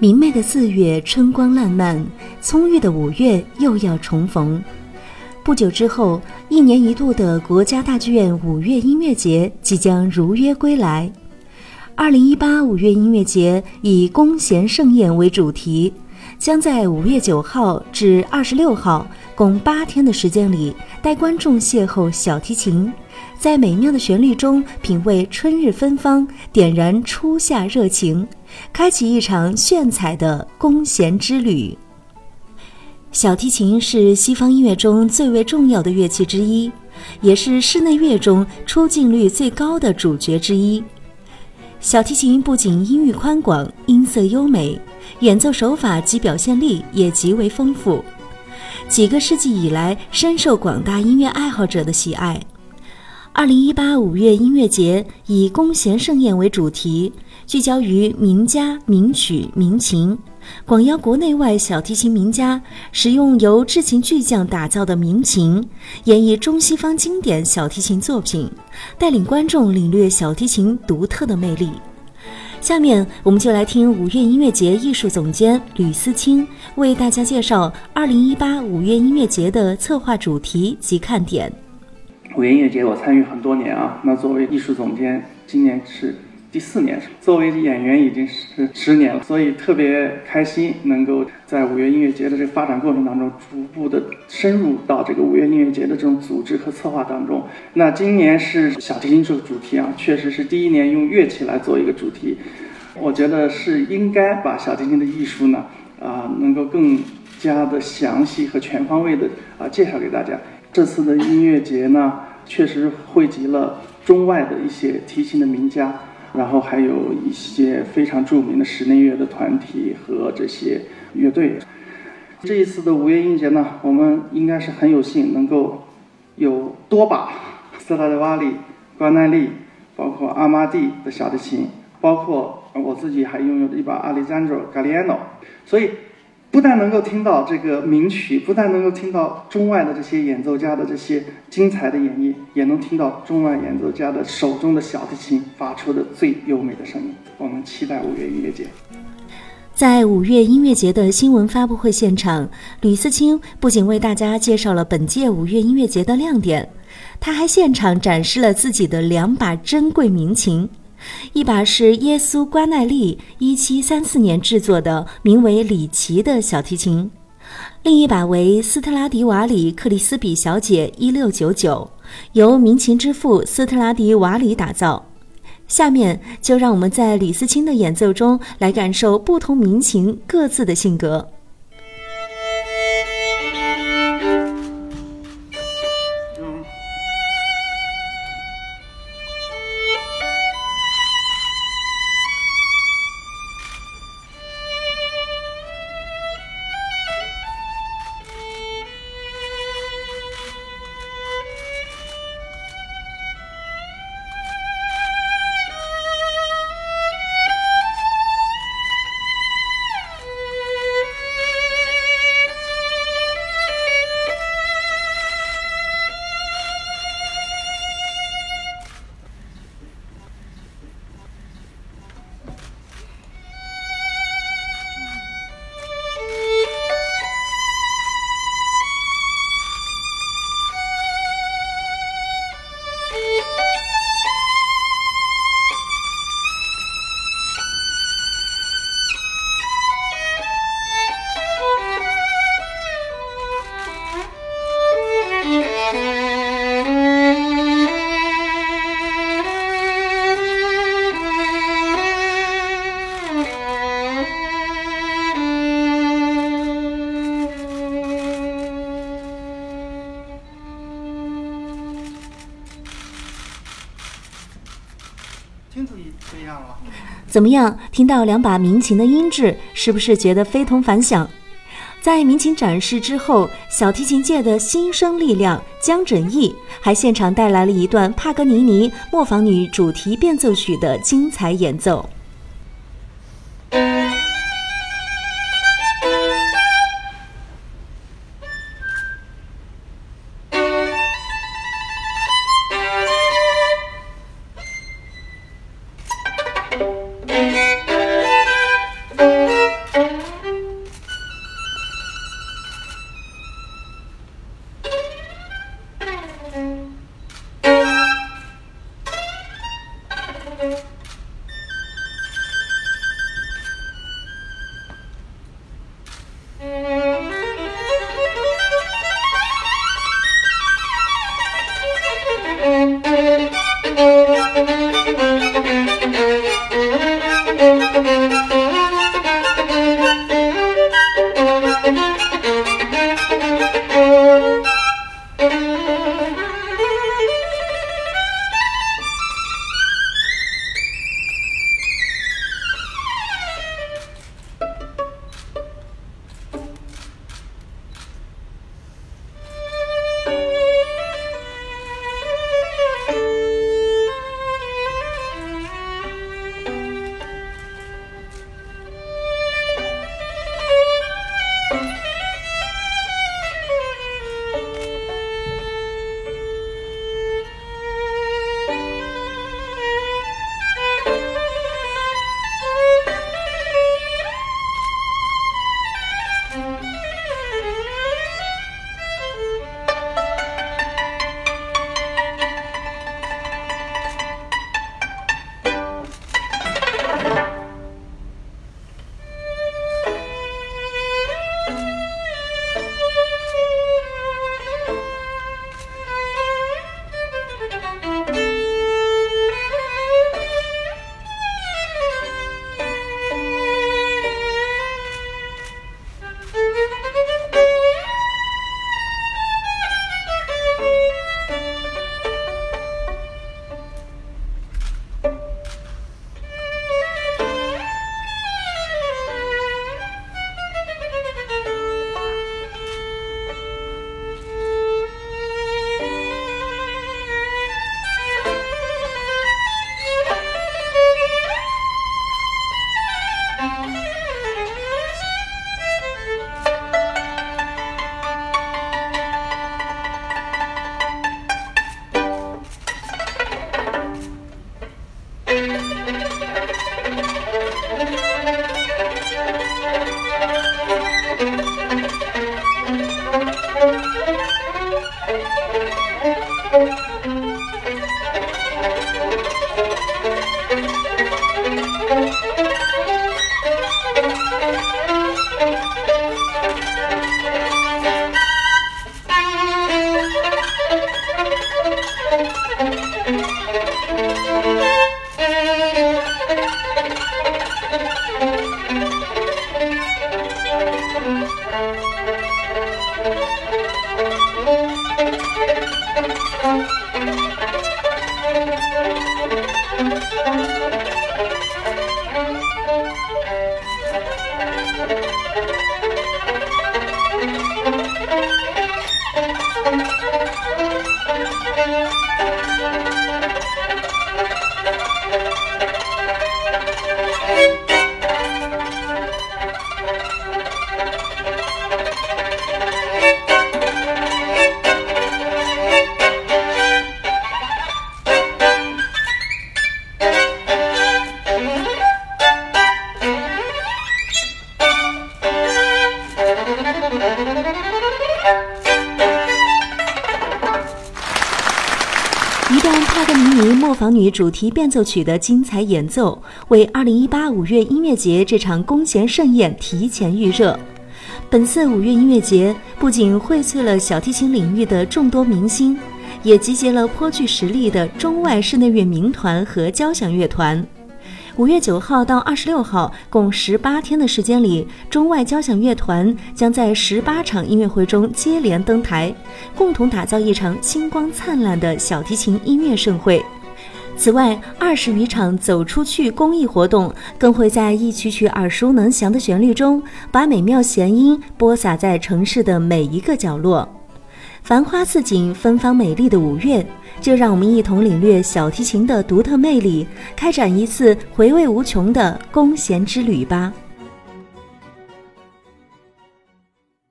明媚的四月，春光烂漫；葱郁的五月，又要重逢。不久之后，一年一度的国家大剧院五月音乐节即将如约归来。二零一八五月音乐节以“弓弦盛宴”为主题，将在五月九号至二十六号共八天的时间里，带观众邂逅小提琴，在美妙的旋律中品味春日芬芳，点燃初夏热情。开启一场炫彩的弓弦之旅。小提琴是西方音乐中最为重要的乐器之一，也是室内乐中出镜率最高的主角之一。小提琴不仅音域宽广、音色优美，演奏手法及表现力也极为丰富，几个世纪以来深受广大音乐爱好者的喜爱。二零一八五月音乐节以“弓弦盛宴”为主题。聚焦于名家名曲名琴，广邀国内外小提琴名家，使用由制琴巨匠打造的名琴，演绎中西方经典小提琴作品，带领观众领略小提琴独特的魅力。下面我们就来听五月音乐节艺术总监吕思清为大家介绍二零一八五月音乐节的策划主题及看点。五月音乐节我参与很多年啊，那作为艺术总监，今年是。第四年，作为演员已经是十年了，所以特别开心能够在五月音乐节的这个发展过程当中，逐步的深入到这个五月音乐节的这种组织和策划当中。那今年是小提琴这个主题啊，确实是第一年用乐器来做一个主题，我觉得是应该把小提琴的艺术呢，啊，能够更加的详细和全方位的啊介绍给大家。这次的音乐节呢，确实汇集了中外的一些提琴的名家。然后还有一些非常著名的室内乐的团体和这些乐队。这一次的五月音节呢，我们应该是很有幸能够有多把斯拉迪瓦里、关奈利，包括阿玛蒂的小提琴，包括我自己还拥有的一把阿里赞卓·加利安诺，所以。不但能够听到这个名曲，不但能够听到中外的这些演奏家的这些精彩的演绎，也能听到中外演奏家的手中的小提琴发出的最优美的声音。我们期待五月音乐节。在五月音乐节的新闻发布会现场，吕思清不仅为大家介绍了本届五月音乐节的亮点，他还现场展示了自己的两把珍贵名琴。一把是耶稣瓜奈利一七三四年制作的，名为里奇的小提琴；另一把为斯特拉迪瓦里克里斯比小姐一六九九，由民琴之父斯特拉迪瓦里打造。下面就让我们在李斯清的演奏中来感受不同民琴各自的性格。怎么样？听到两把民琴的音质，是不是觉得非同凡响？在民琴展示之后，小提琴界的新生力量江枕义还现场带来了一段帕格尼尼《磨坊女》主题变奏曲的精彩演奏。Bye. 一段帕格尼尼《磨坊女》主题变奏曲的精彩演奏，为二零一八五月音乐节这场弓弦盛宴提前预热。本次五月音乐节不仅荟萃了小提琴领域的众多明星，也集结了颇具实力的中外室内乐名团和交响乐团。五月九号到二十六号，共十八天的时间里，中外交响乐团将在十八场音乐会中接连登台，共同打造一场星光灿烂的小提琴音乐盛会。此外，二十余场走出去公益活动更会在一曲曲耳熟能详的旋律中，把美妙弦音播撒在城市的每一个角落。繁花似锦、芬芳美丽的五月。就让我们一同领略小提琴的独特魅力，开展一次回味无穷的弓弦之旅吧。